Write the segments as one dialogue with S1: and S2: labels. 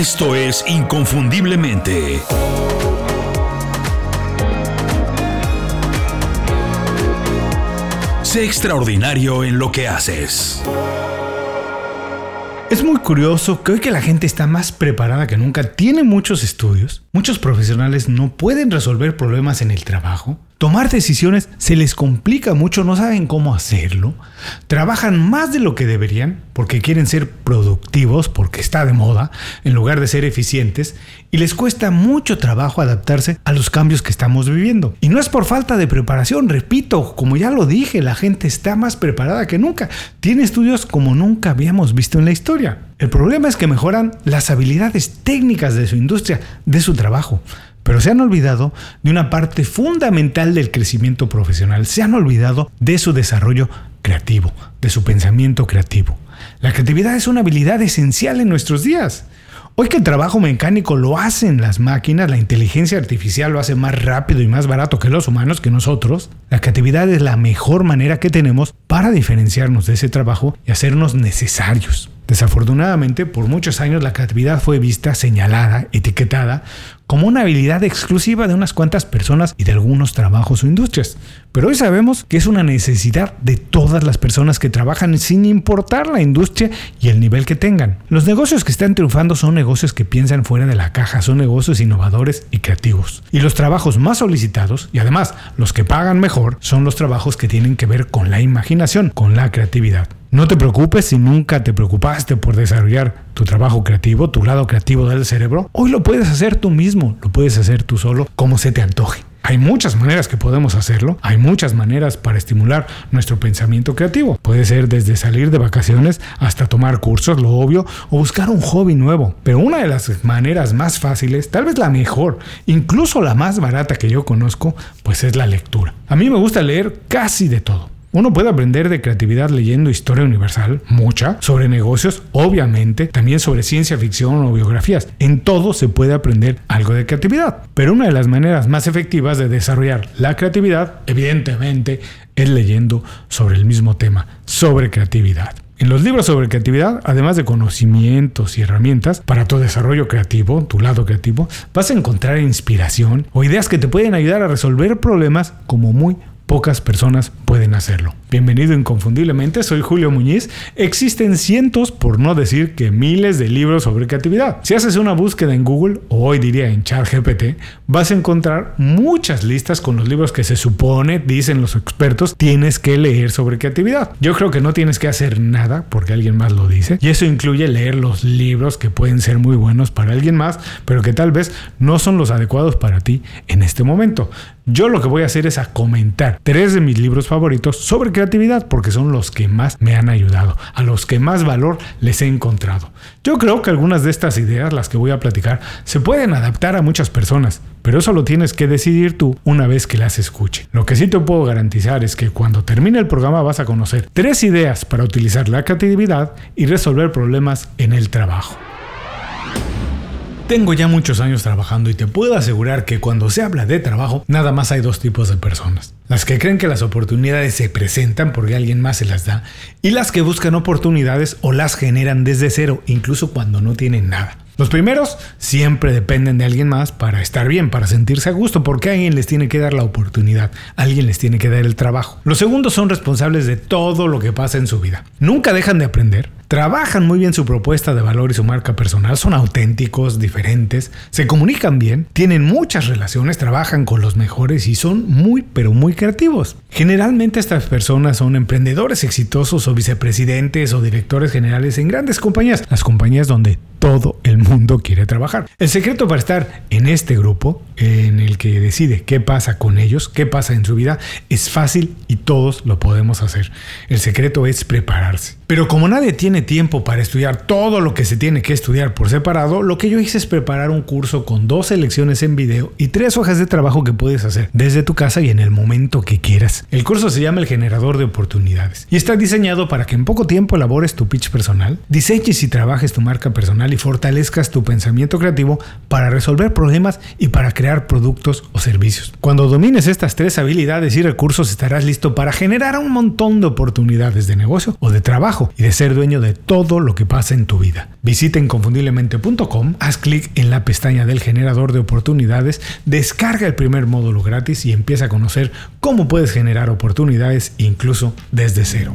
S1: Esto es Inconfundiblemente. Sé extraordinario en lo que haces.
S2: Es muy curioso que hoy que la gente está más preparada que nunca, tiene muchos estudios, muchos profesionales no pueden resolver problemas en el trabajo, tomar decisiones se les complica mucho, no saben cómo hacerlo, trabajan más de lo que deberían porque quieren ser productivos, porque está de moda, en lugar de ser eficientes, y les cuesta mucho trabajo adaptarse a los cambios que estamos viviendo. Y no es por falta de preparación, repito, como ya lo dije, la gente está más preparada que nunca, tiene estudios como nunca habíamos visto en la historia. El problema es que mejoran las habilidades técnicas de su industria, de su trabajo pero se han olvidado de una parte fundamental del crecimiento profesional, se han olvidado de su desarrollo creativo, de su pensamiento creativo. La creatividad es una habilidad esencial en nuestros días. Hoy que el trabajo mecánico lo hacen las máquinas, la inteligencia artificial lo hace más rápido y más barato que los humanos, que nosotros, la creatividad es la mejor manera que tenemos para diferenciarnos de ese trabajo y hacernos necesarios. Desafortunadamente, por muchos años la creatividad fue vista, señalada, etiquetada como una habilidad exclusiva de unas cuantas personas y de algunos trabajos o industrias. Pero hoy sabemos que es una necesidad de todas las personas que trabajan sin importar la industria y el nivel que tengan. Los negocios que están triunfando son negocios que piensan fuera de la caja, son negocios innovadores y creativos. Y los trabajos más solicitados, y además los que pagan mejor, son los trabajos que tienen que ver con la imaginación, con la creatividad. No te preocupes si nunca te preocupaste por desarrollar tu trabajo creativo, tu lado creativo del cerebro. Hoy lo puedes hacer tú mismo, lo puedes hacer tú solo, como se te antoje. Hay muchas maneras que podemos hacerlo, hay muchas maneras para estimular nuestro pensamiento creativo. Puede ser desde salir de vacaciones hasta tomar cursos, lo obvio, o buscar un hobby nuevo. Pero una de las maneras más fáciles, tal vez la mejor, incluso la más barata que yo conozco, pues es la lectura. A mí me gusta leer casi de todo. Uno puede aprender de creatividad leyendo historia universal, mucha, sobre negocios, obviamente, también sobre ciencia ficción o biografías. En todo se puede aprender algo de creatividad. Pero una de las maneras más efectivas de desarrollar la creatividad, evidentemente, es leyendo sobre el mismo tema, sobre creatividad. En los libros sobre creatividad, además de conocimientos y herramientas para tu desarrollo creativo, tu lado creativo, vas a encontrar inspiración o ideas que te pueden ayudar a resolver problemas como muy pocas personas pueden hacerlo. Bienvenido inconfundiblemente, soy Julio Muñiz. Existen cientos, por no decir que miles de libros sobre creatividad. Si haces una búsqueda en Google, o hoy diría en ChatGPT, vas a encontrar muchas listas con los libros que se supone, dicen los expertos, tienes que leer sobre creatividad. Yo creo que no tienes que hacer nada porque alguien más lo dice, y eso incluye leer los libros que pueden ser muy buenos para alguien más, pero que tal vez no son los adecuados para ti en este momento. Yo lo que voy a hacer es a comentar tres de mis libros favoritos sobre creatividad porque son los que más me han ayudado, a los que más valor les he encontrado. Yo creo que algunas de estas ideas, las que voy a platicar, se pueden adaptar a muchas personas, pero eso lo tienes que decidir tú una vez que las escuche. Lo que sí te puedo garantizar es que cuando termine el programa vas a conocer tres ideas para utilizar la creatividad y resolver problemas en el trabajo. Tengo ya muchos años trabajando y te puedo asegurar que cuando se habla de trabajo, nada más hay dos tipos de personas. Las que creen que las oportunidades se presentan porque alguien más se las da y las que buscan oportunidades o las generan desde cero, incluso cuando no tienen nada. Los primeros siempre dependen de alguien más para estar bien, para sentirse a gusto, porque alguien les tiene que dar la oportunidad, alguien les tiene que dar el trabajo. Los segundos son responsables de todo lo que pasa en su vida. Nunca dejan de aprender, trabajan muy bien su propuesta de valor y su marca personal, son auténticos, diferentes, se comunican bien, tienen muchas relaciones, trabajan con los mejores y son muy, pero muy creativos. Generalmente estas personas son emprendedores exitosos o vicepresidentes o directores generales en grandes compañías, las compañías donde todo el mundo quiere trabajar. El secreto para estar en este grupo, en el que decide qué pasa con ellos, qué pasa en su vida, es fácil y todos lo podemos hacer. El secreto es prepararse. Pero como nadie tiene tiempo para estudiar todo lo que se tiene que estudiar por separado, lo que yo hice es preparar un curso con dos lecciones en video y tres hojas de trabajo que puedes hacer desde tu casa y en el momento que quieras. El curso se llama El Generador de Oportunidades y está diseñado para que en poco tiempo elabores tu pitch personal, diseñes y trabajes tu marca personal y fortalezcas tu pensamiento creativo para resolver problemas y para crear productos o servicios. Cuando domines estas tres habilidades y recursos estarás listo para generar un montón de oportunidades de negocio o de trabajo y de ser dueño de todo lo que pasa en tu vida. Visita inconfundiblemente.com, haz clic en la pestaña del generador de oportunidades, descarga el primer módulo gratis y empieza a conocer cómo puedes generar oportunidades incluso desde cero.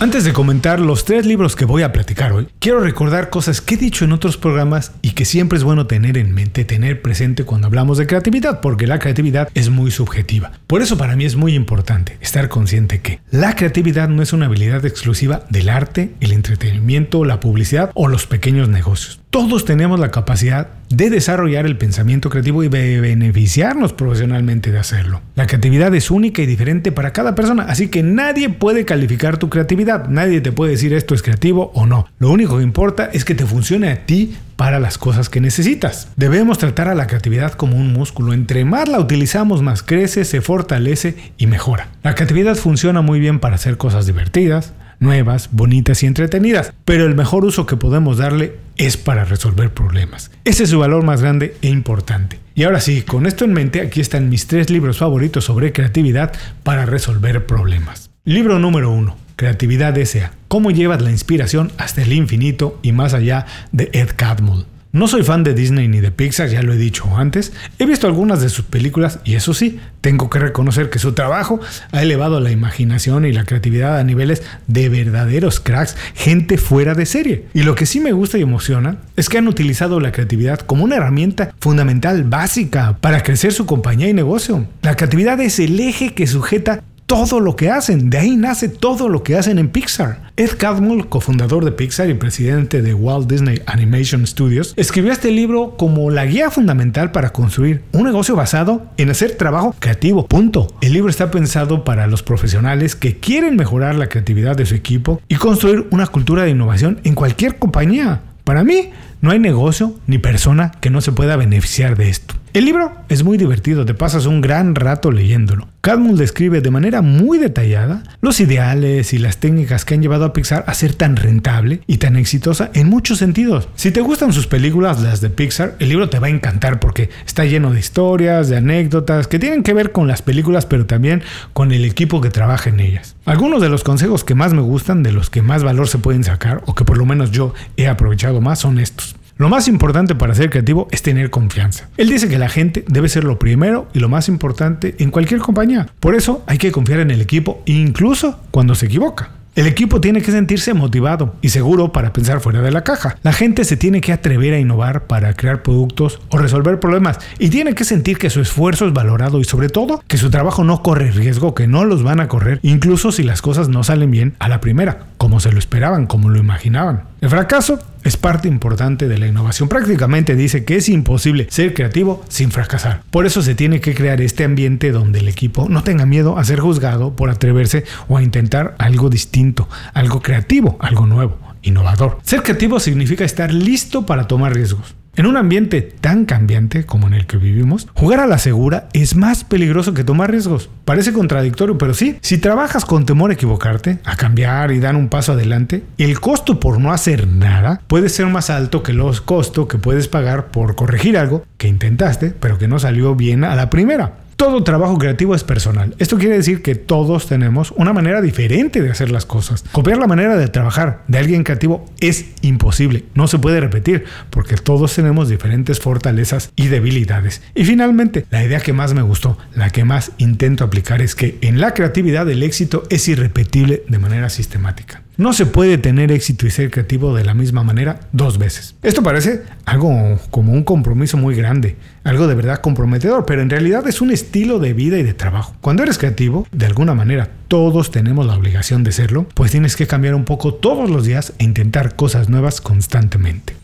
S2: Antes de comentar los tres libros que voy a platicar hoy, quiero recordar cosas que he dicho en otros programas y que siempre es bueno tener en mente, tener presente cuando hablamos de creatividad, porque la creatividad es muy subjetiva. Por eso para mí es muy importante estar consciente que la creatividad no es una habilidad exclusiva del arte, el entretenimiento, la publicidad o los pequeños negocios. Todos tenemos la capacidad de desarrollar el pensamiento creativo y de beneficiarnos profesionalmente de hacerlo. La creatividad es única y diferente para cada persona, así que nadie puede calificar tu creatividad, nadie te puede decir esto es creativo o no. Lo único que importa es que te funcione a ti para las cosas que necesitas. Debemos tratar a la creatividad como un músculo. Entre más la utilizamos, más crece, se fortalece y mejora. La creatividad funciona muy bien para hacer cosas divertidas, nuevas, bonitas y entretenidas, pero el mejor uso que podemos darle es para resolver problemas. Ese es su valor más grande e importante. Y ahora sí, con esto en mente, aquí están mis tres libros favoritos sobre creatividad para resolver problemas. Libro número 1. Creatividad S.A. Cómo llevas la inspiración hasta el infinito y más allá de Ed Catmull. No soy fan de Disney ni de Pixar, ya lo he dicho antes. He visto algunas de sus películas y eso sí, tengo que reconocer que su trabajo ha elevado la imaginación y la creatividad a niveles de verdaderos cracks, gente fuera de serie. Y lo que sí me gusta y emociona es que han utilizado la creatividad como una herramienta fundamental, básica, para crecer su compañía y negocio. La creatividad es el eje que sujeta todo lo que hacen. De ahí nace todo lo que hacen en Pixar. Ed Catmull, cofundador de Pixar y presidente de Walt Disney Animation Studios, escribió este libro como la guía fundamental para construir un negocio basado en hacer trabajo creativo. Punto. El libro está pensado para los profesionales que quieren mejorar la creatividad de su equipo y construir una cultura de innovación en cualquier compañía. Para mí, no hay negocio ni persona que no se pueda beneficiar de esto. El libro es muy divertido, te pasas un gran rato leyéndolo. Cadmull describe de manera muy detallada los ideales y las técnicas que han llevado a Pixar a ser tan rentable y tan exitosa en muchos sentidos. Si te gustan sus películas, las de Pixar, el libro te va a encantar porque está lleno de historias, de anécdotas que tienen que ver con las películas, pero también con el equipo que trabaja en ellas. Algunos de los consejos que más me gustan, de los que más valor se pueden sacar, o que por lo menos yo he aprovechado más, son estos. Lo más importante para ser creativo es tener confianza. Él dice que la gente debe ser lo primero y lo más importante en cualquier compañía. Por eso hay que confiar en el equipo incluso cuando se equivoca. El equipo tiene que sentirse motivado y seguro para pensar fuera de la caja. La gente se tiene que atrever a innovar para crear productos o resolver problemas y tiene que sentir que su esfuerzo es valorado y sobre todo que su trabajo no corre riesgo, que no los van a correr, incluso si las cosas no salen bien a la primera, como se lo esperaban, como lo imaginaban. El fracaso es parte importante de la innovación. Prácticamente dice que es imposible ser creativo sin fracasar. Por eso se tiene que crear este ambiente donde el equipo no tenga miedo a ser juzgado por atreverse o a intentar algo distinto, algo creativo, algo nuevo, innovador. Ser creativo significa estar listo para tomar riesgos. En un ambiente tan cambiante como en el que vivimos, jugar a la segura es más peligroso que tomar riesgos. Parece contradictorio, pero sí, si trabajas con temor a equivocarte, a cambiar y dar un paso adelante, el costo por no hacer nada puede ser más alto que los costos que puedes pagar por corregir algo que intentaste, pero que no salió bien a la primera. Todo trabajo creativo es personal. Esto quiere decir que todos tenemos una manera diferente de hacer las cosas. Copiar la manera de trabajar de alguien creativo es imposible. No se puede repetir porque todos tenemos diferentes fortalezas y debilidades. Y finalmente, la idea que más me gustó, la que más intento aplicar es que en la creatividad el éxito es irrepetible de manera sistemática. No se puede tener éxito y ser creativo de la misma manera dos veces. Esto parece algo como un compromiso muy grande, algo de verdad comprometedor, pero en realidad es un estilo de vida y de trabajo. Cuando eres creativo, de alguna manera todos tenemos la obligación de serlo, pues tienes que cambiar un poco todos los días e intentar cosas nuevas constantemente.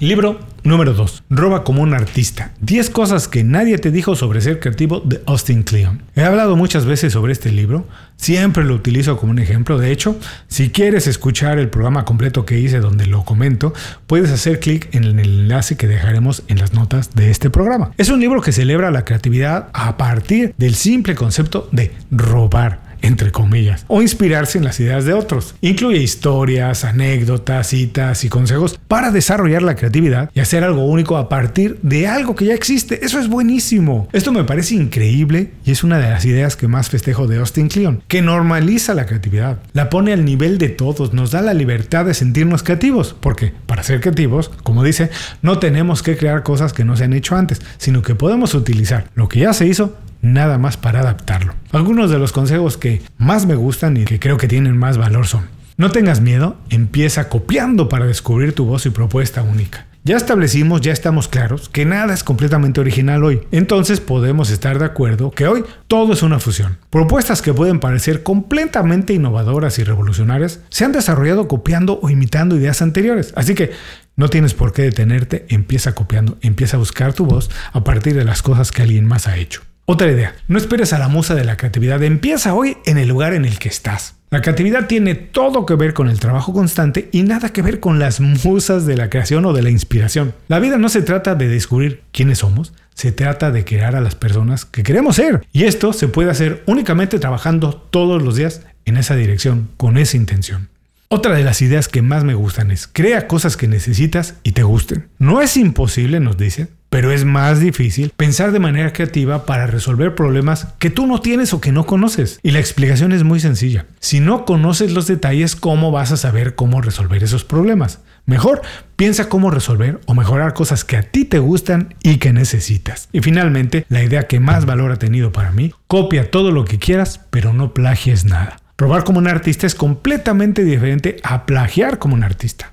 S2: Libro número 2. Roba como un artista. 10 cosas que nadie te dijo sobre ser creativo de Austin Kleon. He hablado muchas veces sobre este libro. Siempre lo utilizo como un ejemplo. De hecho, si quieres escuchar el programa completo que hice donde lo comento, puedes hacer clic en el enlace que dejaremos en las notas de este programa. Es un libro que celebra la creatividad a partir del simple concepto de robar entre comillas, o inspirarse en las ideas de otros. Incluye historias, anécdotas, citas y consejos para desarrollar la creatividad y hacer algo único a partir de algo que ya existe. Eso es buenísimo. Esto me parece increíble y es una de las ideas que más festejo de Austin Kleon, que normaliza la creatividad, la pone al nivel de todos, nos da la libertad de sentirnos creativos, porque para ser creativos, como dice, no tenemos que crear cosas que no se han hecho antes, sino que podemos utilizar lo que ya se hizo nada más para adaptarlo. Algunos de los consejos que más me gustan y que creo que tienen más valor son, no tengas miedo, empieza copiando para descubrir tu voz y propuesta única. Ya establecimos, ya estamos claros que nada es completamente original hoy. Entonces podemos estar de acuerdo que hoy todo es una fusión. Propuestas que pueden parecer completamente innovadoras y revolucionarias se han desarrollado copiando o imitando ideas anteriores. Así que no tienes por qué detenerte, empieza copiando, empieza a buscar tu voz a partir de las cosas que alguien más ha hecho. Otra idea, no esperes a la musa de la creatividad, empieza hoy en el lugar en el que estás. La creatividad tiene todo que ver con el trabajo constante y nada que ver con las musas de la creación o de la inspiración. La vida no se trata de descubrir quiénes somos, se trata de crear a las personas que queremos ser. Y esto se puede hacer únicamente trabajando todos los días en esa dirección, con esa intención. Otra de las ideas que más me gustan es crea cosas que necesitas y te gusten. No es imposible, nos dice, pero es más difícil pensar de manera creativa para resolver problemas que tú no tienes o que no conoces. Y la explicación es muy sencilla. Si no conoces los detalles, ¿cómo vas a saber cómo resolver esos problemas? Mejor piensa cómo resolver o mejorar cosas que a ti te gustan y que necesitas. Y finalmente, la idea que más valor ha tenido para mí, copia todo lo que quieras, pero no plagies nada. Robar como un artista es completamente diferente a plagiar como un artista.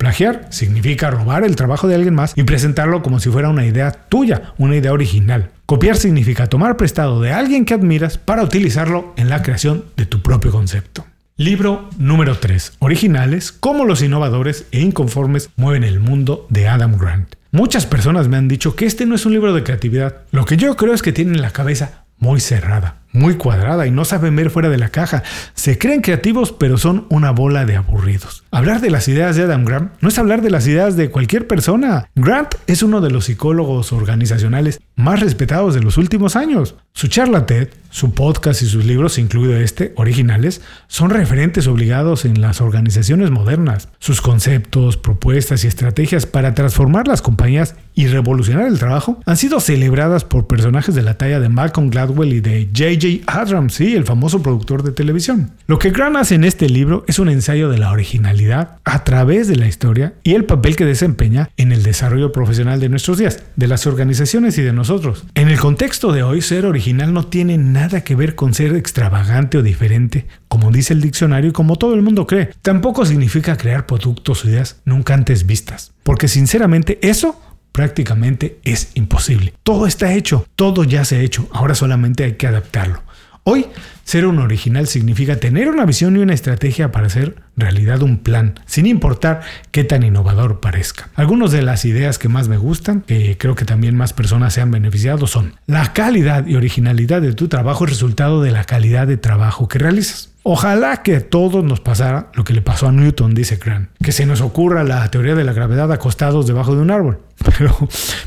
S2: Plagiar significa robar el trabajo de alguien más y presentarlo como si fuera una idea tuya, una idea original. Copiar significa tomar prestado de alguien que admiras para utilizarlo en la creación de tu propio concepto. Libro número 3. Originales, cómo los innovadores e inconformes mueven el mundo de Adam Grant. Muchas personas me han dicho que este no es un libro de creatividad. Lo que yo creo es que tienen la cabeza muy cerrada muy cuadrada y no saben ver fuera de la caja. Se creen creativos pero son una bola de aburridos. Hablar de las ideas de Adam Grant no es hablar de las ideas de cualquier persona. Grant es uno de los psicólogos organizacionales más respetados de los últimos años. Su charla TED, su podcast y sus libros, incluido este, originales, son referentes obligados en las organizaciones modernas. Sus conceptos, propuestas y estrategias para transformar las compañías y revolucionar el trabajo han sido celebradas por personajes de la talla de Malcolm Gladwell y de J. J. Abrams, sí, el famoso productor de televisión. Lo que Grant hace en este libro es un ensayo de la originalidad a través de la historia y el papel que desempeña en el desarrollo profesional de nuestros días, de las organizaciones y de nosotros. En el contexto de hoy, ser original no tiene nada que ver con ser extravagante o diferente, como dice el diccionario y como todo el mundo cree. Tampoco significa crear productos o ideas nunca antes vistas, porque sinceramente eso prácticamente es imposible. Todo está hecho, todo ya se ha hecho, ahora solamente hay que adaptarlo. Hoy, ser un original significa tener una visión y una estrategia para hacer realidad un plan, sin importar qué tan innovador parezca. Algunas de las ideas que más me gustan, que creo que también más personas se han beneficiado, son la calidad y originalidad de tu trabajo es resultado de la calidad de trabajo que realizas. Ojalá que a todos nos pasara lo que le pasó a Newton, dice Grant, que se nos ocurra la teoría de la gravedad acostados debajo de un árbol. Pero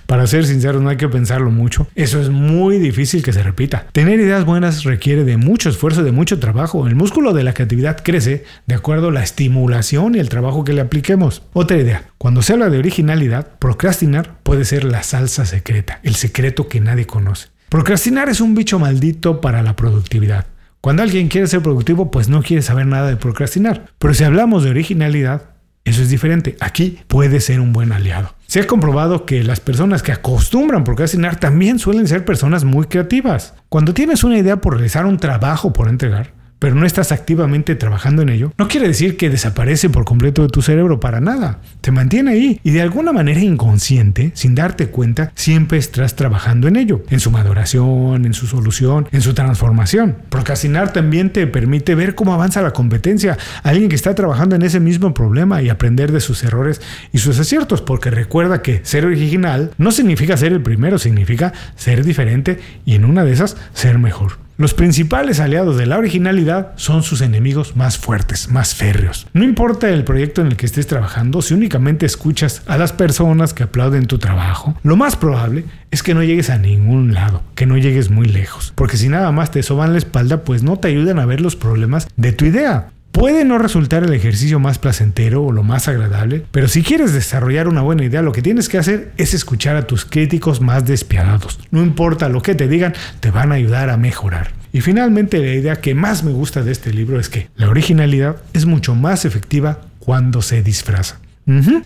S2: para ser sinceros no hay que pensarlo mucho. Eso es muy difícil que se repita. Tener ideas buenas requiere de mucho esfuerzo, de mucho trabajo. El músculo de la creatividad crece de acuerdo a la estimulación y el trabajo que le apliquemos. Otra idea, cuando se habla de originalidad, procrastinar puede ser la salsa secreta, el secreto que nadie conoce. Procrastinar es un bicho maldito para la productividad. Cuando alguien quiere ser productivo, pues no quiere saber nada de procrastinar. Pero si hablamos de originalidad, eso es diferente. Aquí puede ser un buen aliado. Se ha comprobado que las personas que acostumbran procrastinar también suelen ser personas muy creativas. Cuando tienes una idea por realizar un trabajo por entregar, pero no estás activamente trabajando en ello, no quiere decir que desaparece por completo de tu cerebro para nada. Te mantiene ahí y de alguna manera inconsciente, sin darte cuenta, siempre estás trabajando en ello, en su maduración, en su solución, en su transformación. Procrastinar también te permite ver cómo avanza la competencia, alguien que está trabajando en ese mismo problema y aprender de sus errores y sus aciertos, porque recuerda que ser original no significa ser el primero, significa ser diferente y en una de esas ser mejor. Los principales aliados de la originalidad son sus enemigos más fuertes, más férreos. No importa el proyecto en el que estés trabajando, si únicamente escuchas a las personas que aplauden tu trabajo, lo más probable es que no llegues a ningún lado, que no llegues muy lejos, porque si nada más te soban la espalda, pues no te ayudan a ver los problemas de tu idea. Puede no resultar el ejercicio más placentero o lo más agradable, pero si quieres desarrollar una buena idea, lo que tienes que hacer es escuchar a tus críticos más despiadados. No importa lo que te digan, te van a ayudar a mejorar. Y finalmente la idea que más me gusta de este libro es que la originalidad es mucho más efectiva cuando se disfraza.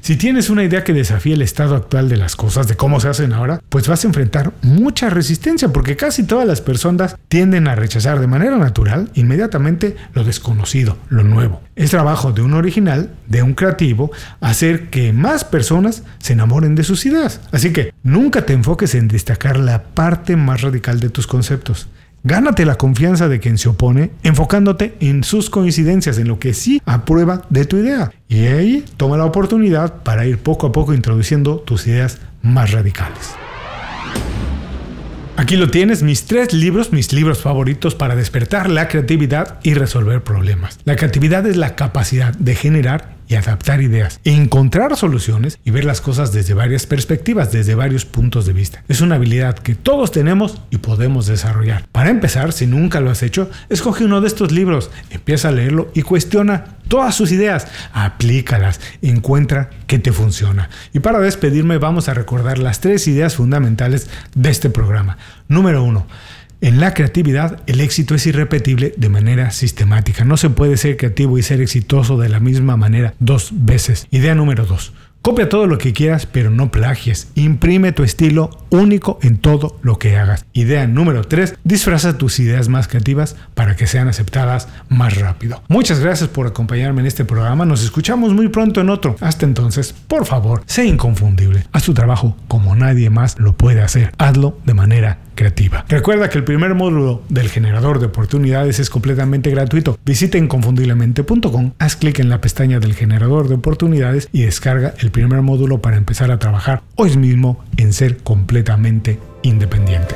S2: Si tienes una idea que desafía el estado actual de las cosas, de cómo se hacen ahora, pues vas a enfrentar mucha resistencia porque casi todas las personas tienden a rechazar de manera natural inmediatamente lo desconocido, lo nuevo. Es trabajo de un original, de un creativo, hacer que más personas se enamoren de sus ideas. Así que nunca te enfoques en destacar la parte más radical de tus conceptos. Gánate la confianza de quien se opone enfocándote en sus coincidencias, en lo que sí aprueba de tu idea. Y ahí toma la oportunidad para ir poco a poco introduciendo tus ideas más radicales. Aquí lo tienes, mis tres libros, mis libros favoritos para despertar la creatividad y resolver problemas. La creatividad es la capacidad de generar y adaptar ideas, encontrar soluciones y ver las cosas desde varias perspectivas, desde varios puntos de vista. Es una habilidad que todos tenemos y podemos desarrollar. Para empezar, si nunca lo has hecho, escoge uno de estos libros, empieza a leerlo y cuestiona todas sus ideas, aplícalas, encuentra qué te funciona. Y para despedirme vamos a recordar las tres ideas fundamentales de este programa. Número uno, en la creatividad, el éxito es irrepetible de manera sistemática. No se puede ser creativo y ser exitoso de la misma manera dos veces. Idea número dos. Copia todo lo que quieras, pero no plagies. Imprime tu estilo único en todo lo que hagas. Idea número 3. Disfraza tus ideas más creativas para que sean aceptadas más rápido. Muchas gracias por acompañarme en este programa. Nos escuchamos muy pronto en otro. Hasta entonces, por favor, sé inconfundible. Haz tu trabajo como nadie más lo puede hacer. Hazlo de manera creativa. Recuerda que el primer módulo del generador de oportunidades es completamente gratuito. Visita inconfundiblemente.com, haz clic en la pestaña del generador de oportunidades y descarga el primer módulo para empezar a trabajar hoy mismo en ser completamente independiente.